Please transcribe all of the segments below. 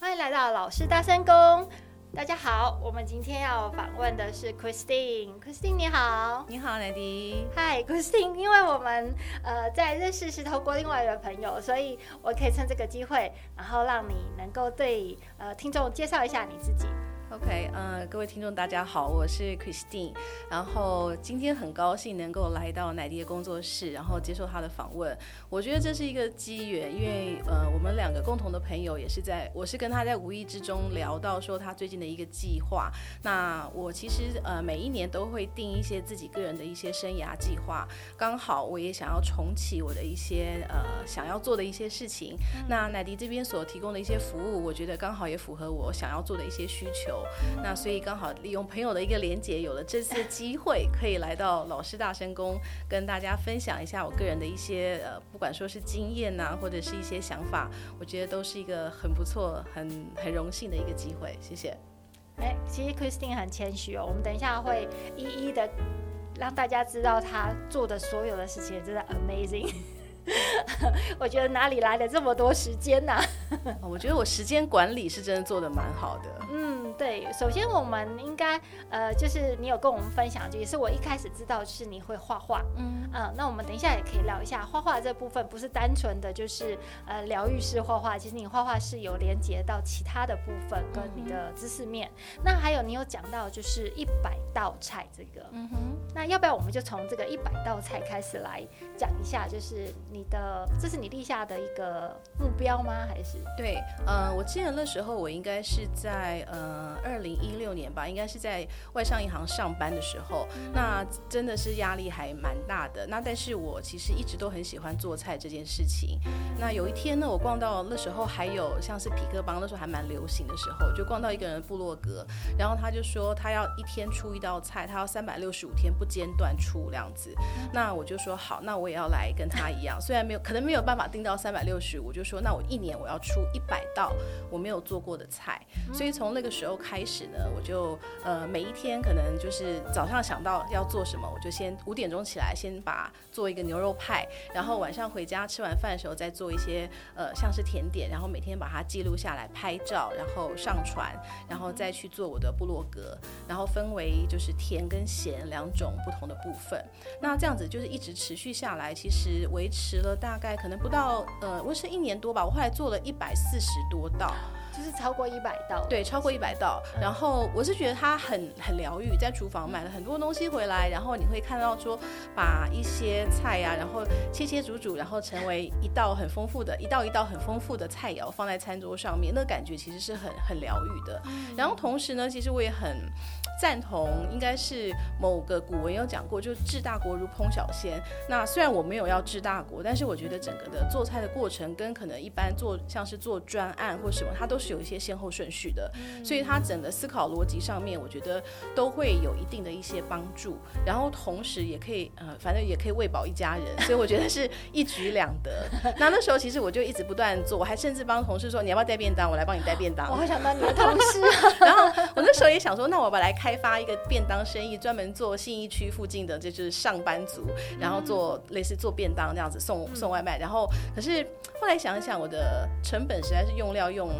欢迎来到老师大声公。大家好，我们今天要访问的是 Christine。Christine 你好，你好，奶迪。Hi Christine，因为我们呃在认识是透过另外一个朋友，所以我可以趁这个机会，然后让你能够对呃听众介绍一下你自己。OK，呃，各位听众大家好，我是 Christine，然后今天很高兴能够来到奶迪的工作室，然后接受他的访问。我觉得这是一个机缘，因为呃，我们两个共同的朋友也是在，我是跟他在无意之中聊到说他最近的一个计划。那我其实呃每一年都会定一些自己个人的一些生涯计划，刚好我也想要重启我的一些呃想要做的一些事情。那奶迪这边所提供的一些服务，我觉得刚好也符合我想要做的一些需求。那所以刚好利用朋友的一个连结，有了这次机会，可以来到老师大神宫，跟大家分享一下我个人的一些呃，不管说是经验呐、啊，或者是一些想法，我觉得都是一个很不错、很很荣幸的一个机会。谢谢。哎，其实 Christine 很谦虚哦，我们等一下会一一的让大家知道他做的所有的事情，真的 amazing。我觉得哪里来的这么多时间呢、啊？我觉得我时间管理是真的做的蛮好的。嗯，对。首先，我们应该呃，就是你有跟我们分享，就也是我一开始知道，就是你会画画。嗯嗯、呃，那我们等一下也可以聊一下画画这部分，不是单纯的就是呃疗愈式画画，其实你画画是有连接到其他的部分跟你的知识面。嗯、那还有你有讲到就是一百道菜这个，嗯哼。那要不要我们就从这个一百道菜开始来讲一下，就是你。你的这是你立下的一个目标吗？还是对，呃，我记得那时候我应该是在呃二零一六年吧，应该是在外商银行上班的时候，那真的是压力还蛮大的。那但是我其实一直都很喜欢做菜这件事情。那有一天呢，我逛到那时候还有像是匹克邦，那时候还蛮流行的时候，就逛到一个人的部落格，然后他就说他要一天出一道菜，他要三百六十五天不间断出这样子。那我就说好，那我也要来跟他一样。虽然没有可能没有办法定到三百六十五，就说那我一年我要出一百道我没有做过的菜，所以从那个时候开始呢，我就呃每一天可能就是早上想到要做什么，我就先五点钟起来先把做一个牛肉派，然后晚上回家吃完饭的时候再做一些呃像是甜点，然后每天把它记录下来拍照，然后上传，然后再去做我的部落格，然后分为就是甜跟咸两种不同的部分，那这样子就是一直持续下来，其实维持。了大概可能不到呃，我是一年多吧，我后来做了一百四十多道，就是超过一百道，对，超过一百道。然后我是觉得它很很疗愈，在厨房买了很多东西回来，然后你会看到说，把一些菜呀、啊，然后切切煮煮，然后成为一道很丰富的，一道一道很丰富的菜肴放在餐桌上面，那感觉其实是很很疗愈的。然后同时呢，其实我也很。赞同，应该是某个古文有讲过，就是治大国如烹小鲜。那虽然我没有要治大国，但是我觉得整个的做菜的过程跟可能一般做像是做专案或什么，它都是有一些先后顺序的。所以它整个思考逻辑上面，我觉得都会有一定的一些帮助。然后同时也可以，呃，反正也可以喂饱一家人，所以我觉得是一举两得。那那时候其实我就一直不断做，我还甚至帮同事说，你要不要带便当？我来帮你带便当。我好想当你的同事。然后我那时候也想说，那我把来开。开发一个便当生意，专门做信义区附近的，就是上班族，然后做类似做便当这样子送送外卖。然后，可是后来想一想，我的成本实在是用料用。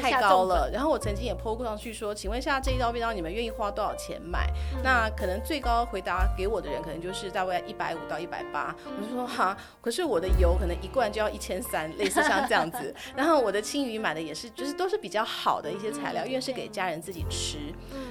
太高了，然后我曾经也 po 过上去说，请问一下这一道便当你们愿意花多少钱买？嗯、那可能最高回答给我的人可能就是大概一百五到一百八，我就说哈，可是我的油可能一罐就要一千三，类似像这样子。然后我的青鱼买的也是，就是都是比较好的一些材料，因为是给家人自己吃，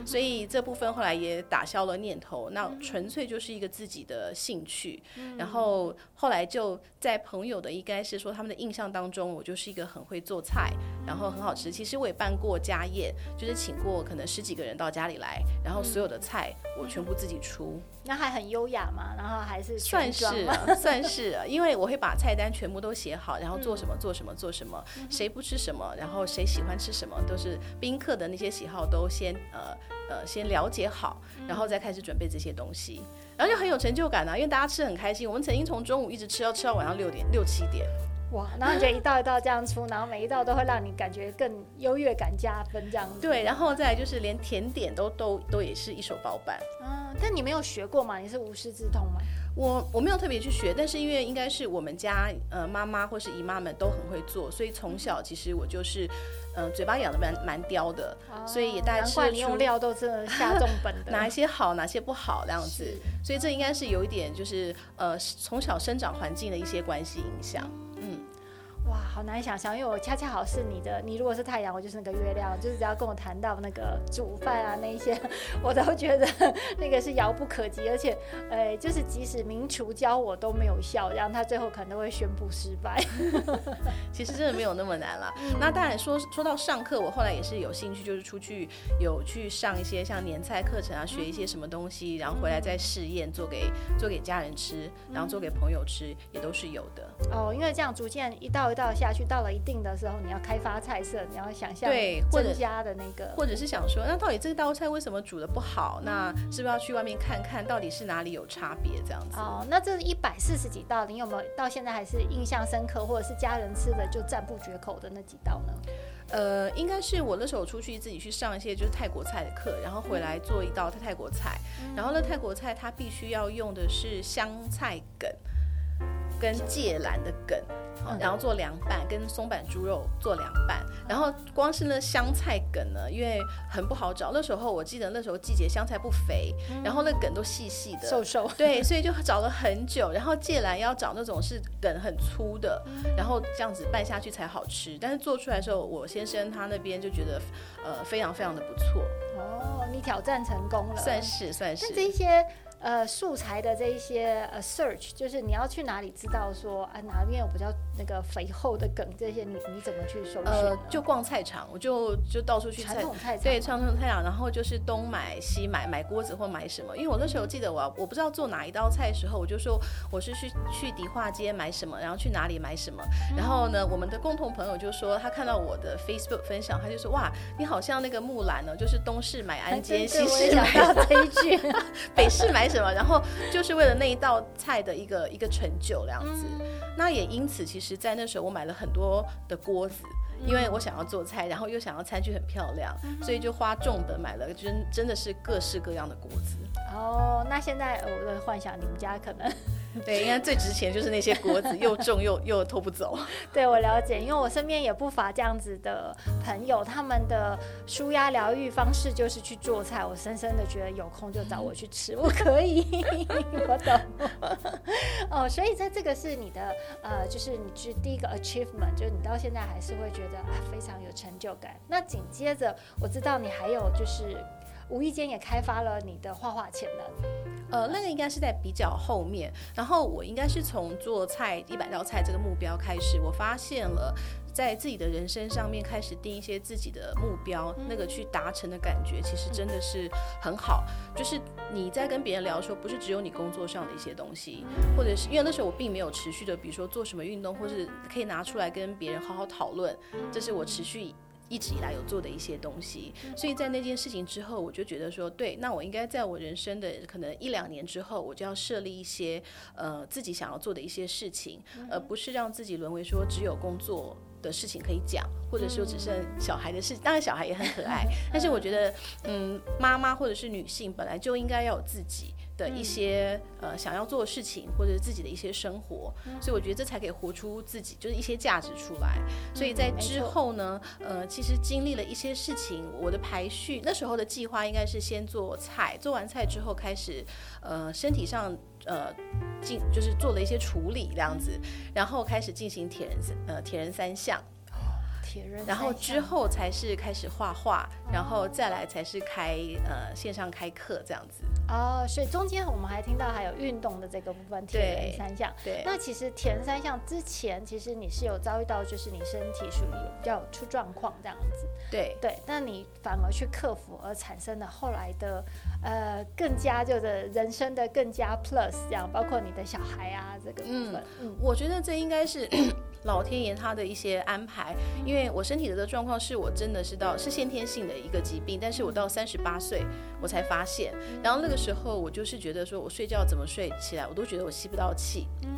所以这部分后来也打消了念头，那纯粹就是一个自己的兴趣。然后后来就在朋友的应该是说他们的印象当中，我就是一个很会做菜，然后很好吃。其实我也办过家宴，就是请过可能十几个人到家里来，然后所有的菜我全部自己出。嗯、那还很优雅嘛？然后还是算是 算是，因为我会把菜单全部都写好，然后做什么做什么做什么，谁不吃什么，然后谁喜欢吃什么，都是宾客的那些喜好都先呃呃先了解好，然后再开始准备这些东西，然后就很有成就感啊，因为大家吃很开心。我们曾经从中午一直吃到吃到晚上六点六七点。哇，然后你觉得一道一道这样出，然后每一道都会让你感觉更优越感加分这样子。对，然后再来就是连甜点都都都也是一手包办。嗯，但你没有学过吗？你是无师自通吗？我我没有特别去学，但是因为应该是我们家呃妈妈或是姨妈们都很会做，所以从小其实我就是，呃嘴巴养的蛮蛮刁的，哦、所以也大概难怪你用料都真的 下重本的，哪一些好，哪些不好这样子，所以这应该是有一点就是呃从小生长环境的一些关系影响。 응. 哇，好难想象，因为我恰恰好是你的，你如果是太阳，我就是那个月亮，就是只要跟我谈到那个煮饭啊那一些，我都觉得 那个是遥不可及，而且，呃，就是即使名厨教我都没有效，然后他最后可能都会宣布失败。其实真的没有那么难啦。嗯、那当然说说到上课，我后来也是有兴趣，就是出去有去上一些像年菜课程啊，学一些什么东西，然后回来再试验做给做给家人吃，然后做给朋友吃，也都是有的。哦，因为这样逐渐一道。到下去到了一定的时候，你要开发菜色，你要想象对增加的那个或，或者是想说，那到底这道菜为什么煮的不好？那是不是要去外面看看到底是哪里有差别？这样子哦。那这一百四十几道，你有没有到现在还是印象深刻，或者是家人吃的就赞不绝口的那几道呢？呃，应该是我那时候出去自己去上一些就是泰国菜的课，然后回来做一道泰国菜，嗯、然后呢泰国菜它必须要用的是香菜梗跟芥兰的梗。然后做凉拌，跟松板猪肉做凉拌。然后光是那香菜梗呢，因为很不好找。那时候我记得那时候季节香菜不肥，然后那梗都细细的，瘦瘦。对，所以就找了很久。然后芥兰要找那种是梗很粗的，然后这样子拌下去才好吃。但是做出来的时候，我先生他那边就觉得，呃，非常非常的不错。哦，你挑战成功了，算是算是。那这些。呃，素材的这一些呃 search，就是你要去哪里知道说啊哪边有比较那个肥厚的梗，这些你你怎么去搜寻？呃，就逛菜场，我就就到处去传统菜场，对，传统菜场，然后就是东买西买，买锅子或买什么。因为我那时候记得我我不知道做哪一道菜的时候，我就说我是去去迪化街买什么，然后去哪里买什么。然后呢，我们的共同朋友就说他看到我的 Facebook 分享，他就说哇，你好像那个木兰呢，就是东市买鞍韉，西市买这一句，北市买。什么？然后就是为了那一道菜的一个一个成就，这样子。那也因此，其实，在那时候我买了很多的锅子，因为我想要做菜，然后又想要餐具很漂亮，所以就花重本买了，真真的是各式各样的锅子。哦，那现在我在幻想你们家可能。对，应该最值钱就是那些锅子，又重又又拖不走。对，我了解，因为我身边也不乏这样子的朋友，他们的舒压疗愈方式就是去做菜。我深深的觉得有空就找我去吃，我可以，我懂。哦，所以在这个是你的呃，就是你是第一个 achievement，就是你到现在还是会觉得啊非常有成就感。那紧接着我知道你还有就是。无意间也开发了你的画画潜能，呃，那个应该是在比较后面。然后我应该是从做菜一百道菜这个目标开始，我发现了在自己的人生上面开始定一些自己的目标，那个去达成的感觉其实真的是很好。就是你在跟别人聊的时候，不是只有你工作上的一些东西，或者是因为那时候我并没有持续的，比如说做什么运动，或是可以拿出来跟别人好好讨论，这是我持续。一直以来有做的一些东西，所以在那件事情之后，我就觉得说，对，那我应该在我人生的可能一两年之后，我就要设立一些呃自己想要做的一些事情，而不是让自己沦为说只有工作的事情可以讲，或者说只剩小孩的事。当然小孩也很可爱，但是我觉得，嗯，妈妈或者是女性本来就应该要有自己。的一些呃想要做的事情，或者是自己的一些生活，所以我觉得这才可以活出自己，就是一些价值出来。所以在之后呢，呃，其实经历了一些事情，我的排序那时候的计划应该是先做菜，做完菜之后开始呃身体上呃进就是做了一些处理这样子，然后开始进行铁人呃铁人三项。然后之后才是开始画画，然后再来才是开呃线上开课这样子。哦，所以中间我们还听到还有运动的这个部分，铁人三项。对，那其实铁人三项之前，其实你是有遭遇到，就是你身体属于比较出状况这样子。对对，那你反而去克服，而产生了后来的呃更加就是人生的更加 plus 这样，包括你的小孩啊这个部分。嗯，嗯我觉得这应该是老天爷他的一些安排，因为。我身体的状况是我真的是到是先天性的一个疾病，但是我到三十八岁我才发现，然后那个时候我就是觉得说我睡觉怎么睡起来我都觉得我吸不到气，嗯，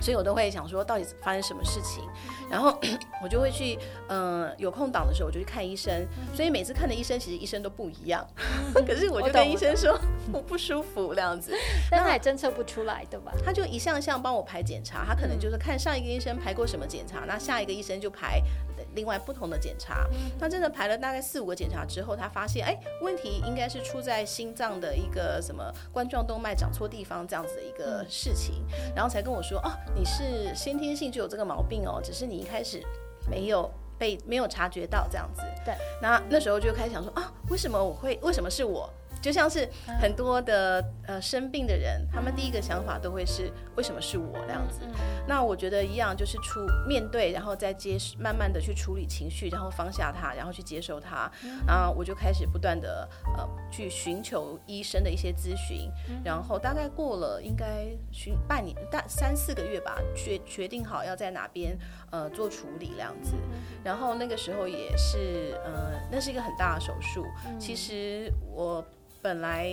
所以我都会想说到底发生什么事情，然后 我就会去嗯、有空档的时候我就去看医生，所以每次看的医生其实医生都不一样，可是我就跟医生说我 不舒服这样子，但他也侦测不出来，对吧？他就一项项帮我排检查，他可能就是看上一个医生排过什么检查，那下一个医生就排另外不同的检查。他真的排了大概四五个检查之后，他发现哎，问题应该是出在心脏的一个什么冠状动脉长错地方这样子的一个事情，然后才跟我说哦，你是先天性就有这个毛病哦，只是你一开始没有。被没有察觉到这样子，对，那那时候就开始想说啊，为什么我会，为什么是我？就像是很多的呃生病的人，他们第一个想法都会是为什么是我这样子。那我觉得一样，就是出面对，然后再接慢慢的去处理情绪，然后放下它，然后去接受它。然后我就开始不断的呃去寻求医生的一些咨询，然后大概过了应该寻半年大三四个月吧，决决定好要在哪边呃做处理这样子。然后那个时候也是呃那是一个很大的手术，其实我。本来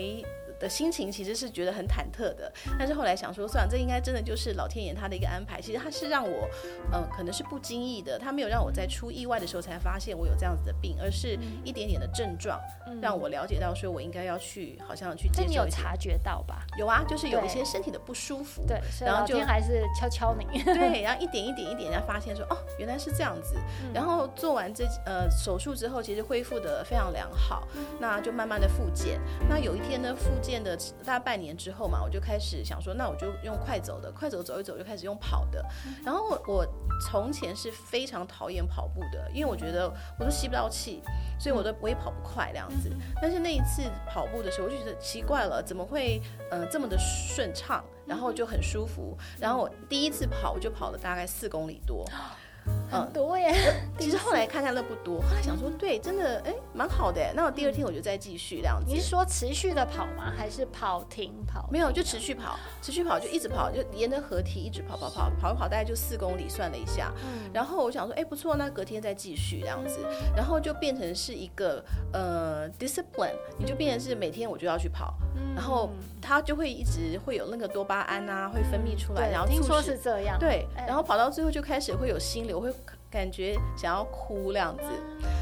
的心情其实是觉得很忐忑的，但是后来想说，算了，这应该真的就是老天爷他的一个安排。其实他是让我，嗯、呃，可能是不经意的，他没有让我在出意外的时候才发现我有这样子的病，而是一点点的症状，让我了解到说我应该要去，好像去接受。你有察觉到吧？有啊，就是有一些身体的不舒服。对，然后就还是敲敲你。对，然后一点一点一点，然后发现说，哦，原来是这样子。然后做完这呃手术之后，其实恢复的非常良好，那就慢慢的复健。那有一天呢，复健的大概半年之后嘛，我就开始想说，那我就用快走的，快走走一走就开始用跑的。然后我从前是非常讨厌跑步的，因为我觉得我都吸不到气，所以我都我也跑不快这样子。但是那一次跑步的时候，我就觉得奇怪了，怎么会呃这么的顺畅，然后就很舒服。然后我第一次跑，我就跑了大概四公里多。很多耶，其实后来看看乐不多，后来想说，对，真的，哎，蛮好的。那我第二天我就再继续这样子。你是说持续的跑吗？还是跑停跑？没有，就持续跑，持续跑就一直跑，就沿着河堤一直跑跑跑，跑一跑大概就四公里，算了一下。嗯然后我想说，哎，不错，那隔天再继续这样子，然后就变成是一个呃 discipline，你就变成是每天我就要去跑，然后它就会一直会有那个多巴胺啊会分泌出来，然后听说是这样，对，然后跑到最后就开始会有心流会。感觉想要哭这样子，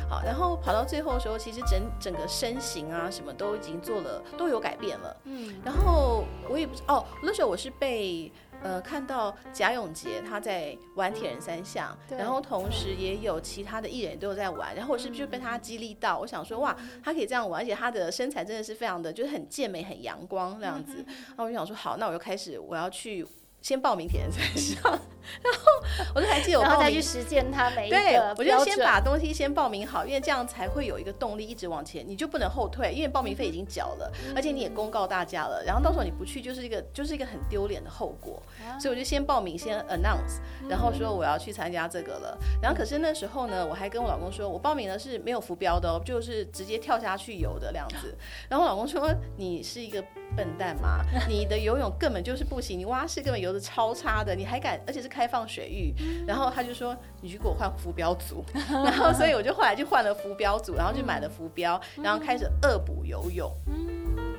好，然后跑到最后的时候，其实整整个身形啊，什么都已经做了，都有改变了。嗯，然后我也不知哦，那时候我是被呃看到贾永杰他在玩铁人三项，然后同时也有其他的艺人都有在玩，然后我是不是就被他激励到？我想说哇，他可以这样玩，而且他的身材真的是非常的，就是很健美、很阳光这样子。然后我就想说好，那我就开始我要去。先报名铁人三项，然后我就还记得我报名，再去实践它每一个对，我就先把东西先报名好，因为这样才会有一个动力一直往前，你就不能后退，因为报名费已经缴了，嗯、而且你也公告大家了，然后到时候你不去就是一个就是一个很丢脸的后果，嗯、所以我就先报名先 announce，然后说我要去参加这个了，然后可是那时候呢，我还跟我老公说，我报名呢是没有浮标的哦，就是直接跳下去游的这样子，然后我老公说你是一个。笨蛋嘛，你的游泳根本就是不行，你蛙式根本游得超差的，你还敢，而且是开放水域，然后他就说你去给我换浮标组，然后所以我就后来就换了浮标组，然后就买了浮标，然后开始恶补游泳。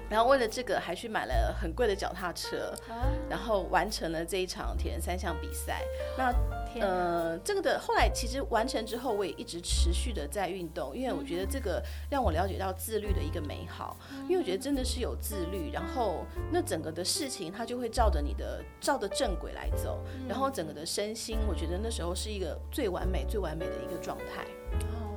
然后为了这个，还去买了很贵的脚踏车，然后完成了这一场铁人三项比赛。那呃，这个的后来其实完成之后，我也一直持续的在运动，因为我觉得这个让我了解到自律的一个美好。因为我觉得真的是有自律，然后那整个的事情它就会照着你的照着正轨来走，然后整个的身心，我觉得那时候是一个最完美、最完美的一个状态。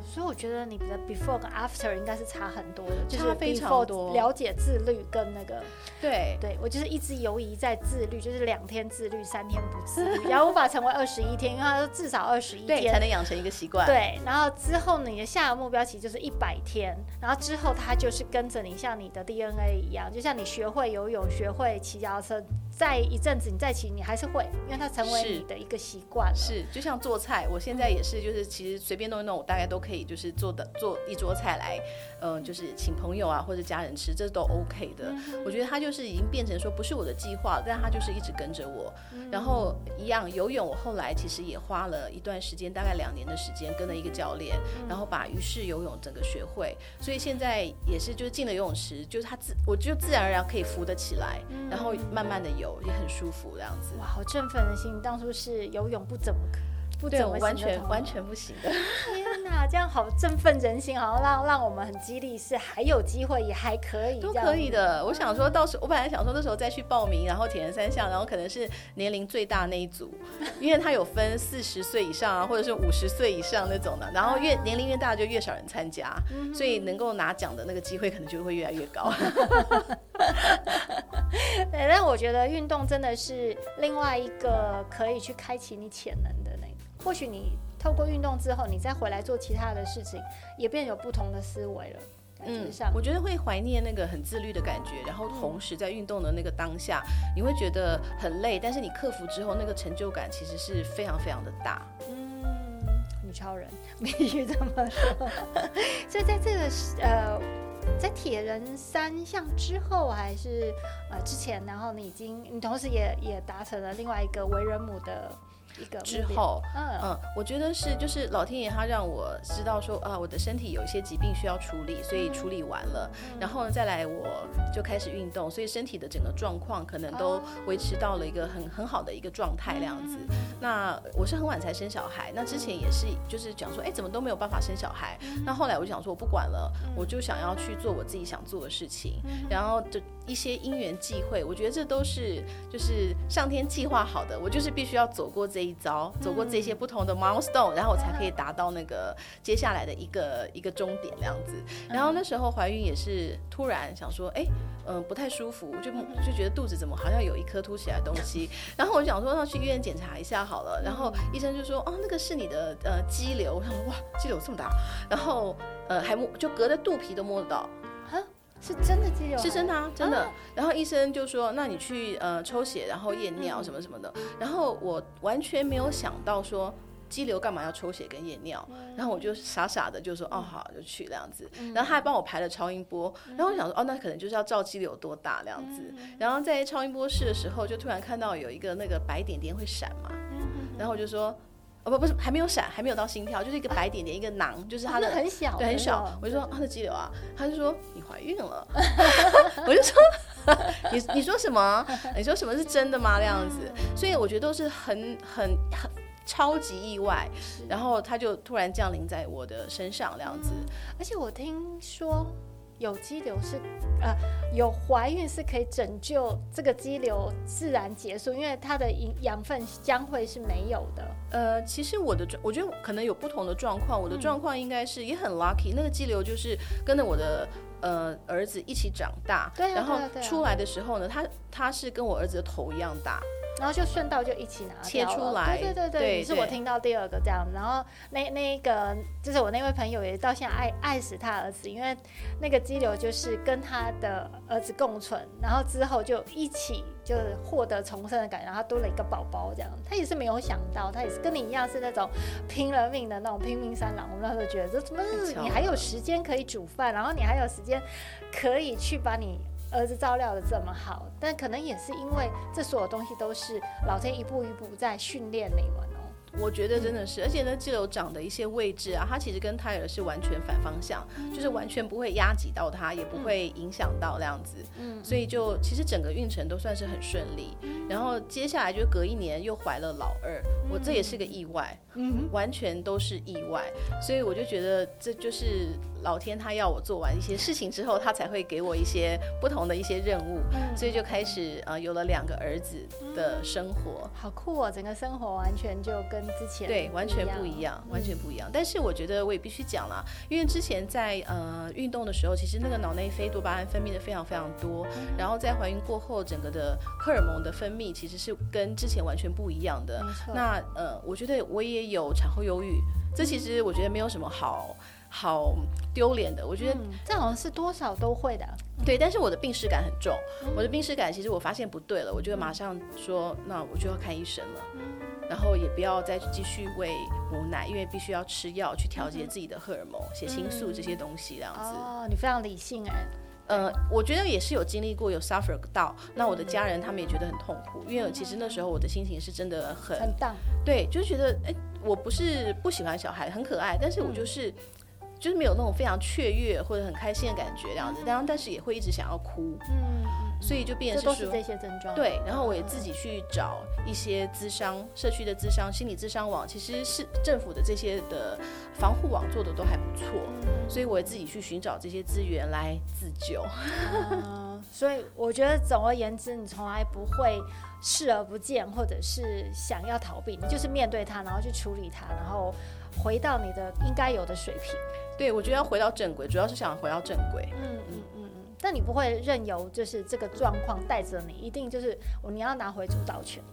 所以我觉得你的 before 跟 after 应该是差很多的，差非常多。了解自律跟那个，对对，我就是一直游移在自律，就是两天自律，三天不自律，然后无法成为二十一天，因为他说至少二十一天才能养成一个习惯。对，然后之后你的下一个目标其实就是一百天，然后之后他就是跟着你，像你的 DNA 一样，就像你学会游泳、学会骑脚踏车，再一阵子你再骑，你还是会，因为它成为你的一个习惯了。是，就像做菜，我现在也是，就是其实随便弄一弄，我大概都可以。就是做的做一桌菜来，嗯、呃，就是请朋友啊或者家人吃，这都 OK 的。我觉得他就是已经变成说不是我的计划，但他就是一直跟着我。然后一样游泳，我后来其实也花了一段时间，大概两年的时间，跟了一个教练，然后把鱼式游泳整个学会。所以现在也是就是进了游泳池，就是他自我就自然而然可以浮得起来，然后慢慢的游也很舒服这样子。哇，好振奋的心！当初是游泳不怎么不怎么完全完全不行的。天哪，这样好振奋人心，好像让让我们很激励，是还有机会，也还可以，都可以的。我想说到时候，我本来想说那时候再去报名，然后铁人三项，然后可能是年龄最大那一组，因为他有分四十岁以上啊，或者是五十岁以上那种的，然后越年龄越大就越少人参加，所以能够拿奖的那个机会可能就会越来越高。对，但我觉得运动真的是另外一个可以去开启你潜能的那个。或许你透过运动之后，你再回来做其他的事情，也变有不同的思维了。嗯，我觉得会怀念那个很自律的感觉，然后同时在运动的那个当下，你会觉得很累，但是你克服之后，那个成就感其实是非常非常的大。嗯，女超人必须这么说。所以在这个呃。在铁人三项之后，还是呃之前，然后你已经，你同时也也达成了另外一个为人母的。之后，嗯。嗯，我觉得是就是老天爷他让我知道说啊，我的身体有一些疾病需要处理，所以处理完了，然后呢再来我就开始运动，所以身体的整个状况可能都维持到了一个很很好的一个状态这样子。那我是很晚才生小孩，那之前也是就是讲说，哎，怎么都没有办法生小孩。那后来我就想说，我不管了，我就想要去做我自己想做的事情，然后就一些因缘际会，我觉得这都是就是上天计划好的，我就是必须要走过这一遭，走过这些不同的 milestone，然后我才可以达到那个接下来的一个一个终点这样子。然后那时候怀孕也是突然想说，哎，嗯，不太舒服，就就觉得肚子怎么好像有一颗凸起来的东西。然后我就想说，那去医院检查一下好了。然后医生就说，哦，那个是你的呃肌瘤。我想说，哇，肌瘤这么大。然后呃还摸，就隔着肚皮都摸得到。是真的肌瘤，是真的啊，真的。啊、然后医生就说：“那你去呃抽血，然后验尿什么什么的。嗯”然后我完全没有想到说肌瘤干嘛要抽血跟验尿，嗯、然后我就傻傻的就说：“哦，好，就去这样子。嗯”然后他还帮我排了超音波，然后我想说：“哦，那可能就是要照肌瘤多大这样子。嗯”然后在超音波室的时候，就突然看到有一个那个白点点会闪嘛，然后我就说。哦不不是还没有闪，还没有到心跳，就是一个白点点，啊、一个囊，就是它的很小，对很小。我就说他的肌瘤啊，他就说你怀孕了，我就说 你你说什么？你说什么是真的吗？这样子，所以我觉得都是很很很超级意外，然后他就突然降临在我的身上这样子，而且我听说。有肌瘤是，呃，有怀孕是可以拯救这个肌瘤自然结束，因为它的营养分将会是没有的。呃，其实我的状，我觉得可能有不同的状况。我的状况应该是也很 lucky，那个肌瘤就是跟着我的呃儿子一起长大，对啊，然后出来的时候呢，他他是跟我儿子的头一样大。然后就顺道就一起拿切出来，对对对对，是我听到第二个这样。然后那那个就是我那位朋友也到现在爱爱死他儿子，因为那个肌瘤就是跟他的儿子共存，然后之后就一起就是获得重生的感觉，然后他多了一个宝宝这样。他也是没有想到，他也是跟你一样是那种拼了命的那种拼命三郎。我们那时候觉得这怎么你还有时间可以煮饭，然后你还有时间可以去把你。儿子照料的这么好，但可能也是因为这所有东西都是老天一步一步在训练你们哦。我觉得真的是，而且呢，肌瘤长的一些位置啊，它其实跟胎儿是完全反方向，嗯、就是完全不会压挤到它，也不会影响到那样子。嗯，所以就其实整个孕程都算是很顺利。嗯、然后接下来就隔一年又怀了老二，嗯、我这也是个意外，嗯，完全都是意外。所以我就觉得这就是。老天他要我做完一些事情之后，他才会给我一些不同的一些任务，嗯、所以就开始呃有了两个儿子的生活，嗯、好酷哦！整个生活完全就跟之前对完全不一样，嗯、完全不一样。但是我觉得我也必须讲了，因为之前在呃运动的时候，其实那个脑内啡多巴胺分泌的非常非常多，嗯、然后在怀孕过后，整个的荷尔蒙的分泌其实是跟之前完全不一样的。那呃，我觉得我也有产后忧郁，这其实我觉得没有什么好。好丢脸的，我觉得、嗯、这好像是多少都会的。对，但是我的病耻感很重，嗯、我的病耻感其实我发现不对了，我就马上说，嗯、那我就要看医生了，嗯、然后也不要再继续喂母奶，因为必须要吃药去调节自己的荷尔蒙、嗯、血清素这些东西，这样子。哦，你非常理性哎。呃，我觉得也是有经历过，有 suffer 到。那我的家人他们也觉得很痛苦，因为其实那时候我的心情是真的很很荡，对，就是觉得哎，我不是不喜欢小孩，很可爱，但是我就是。嗯就是没有那种非常雀跃或者很开心的感觉这样子，然后但是也会一直想要哭。嗯，所以就变成这是这些症状。对，然后我也自己去找一些咨商、社区的咨商、心理咨商网，其实是政府的这些的防护网做的都还不错，所以我也自己去寻找这些资源来自救。嗯，所以我觉得总而言之，你从来不会视而不见，或者是想要逃避，你就是面对它，然后去处理它，然后回到你的应该有的水平。对，我觉得要回到正轨，主要是想回到正轨。嗯嗯嗯嗯。但你不会任由就是这个状况带着你，一定就是你要拿回主导权。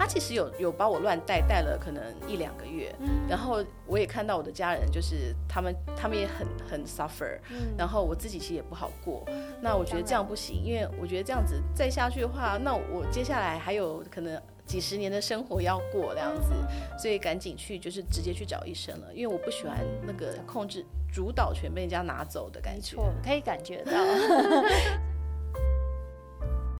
他其实有有把我乱带，带了可能一两个月，嗯，然后我也看到我的家人，就是他们他们也很很 suffer，嗯，然后我自己其实也不好过，嗯，那我觉得这样不行，因为我觉得这样子再下去的话，那我接下来还有可能几十年的生活要过这样子，所以赶紧去就是直接去找医生了，因为我不喜欢那个控制主导权被人家拿走的感觉，没错，可以感觉到。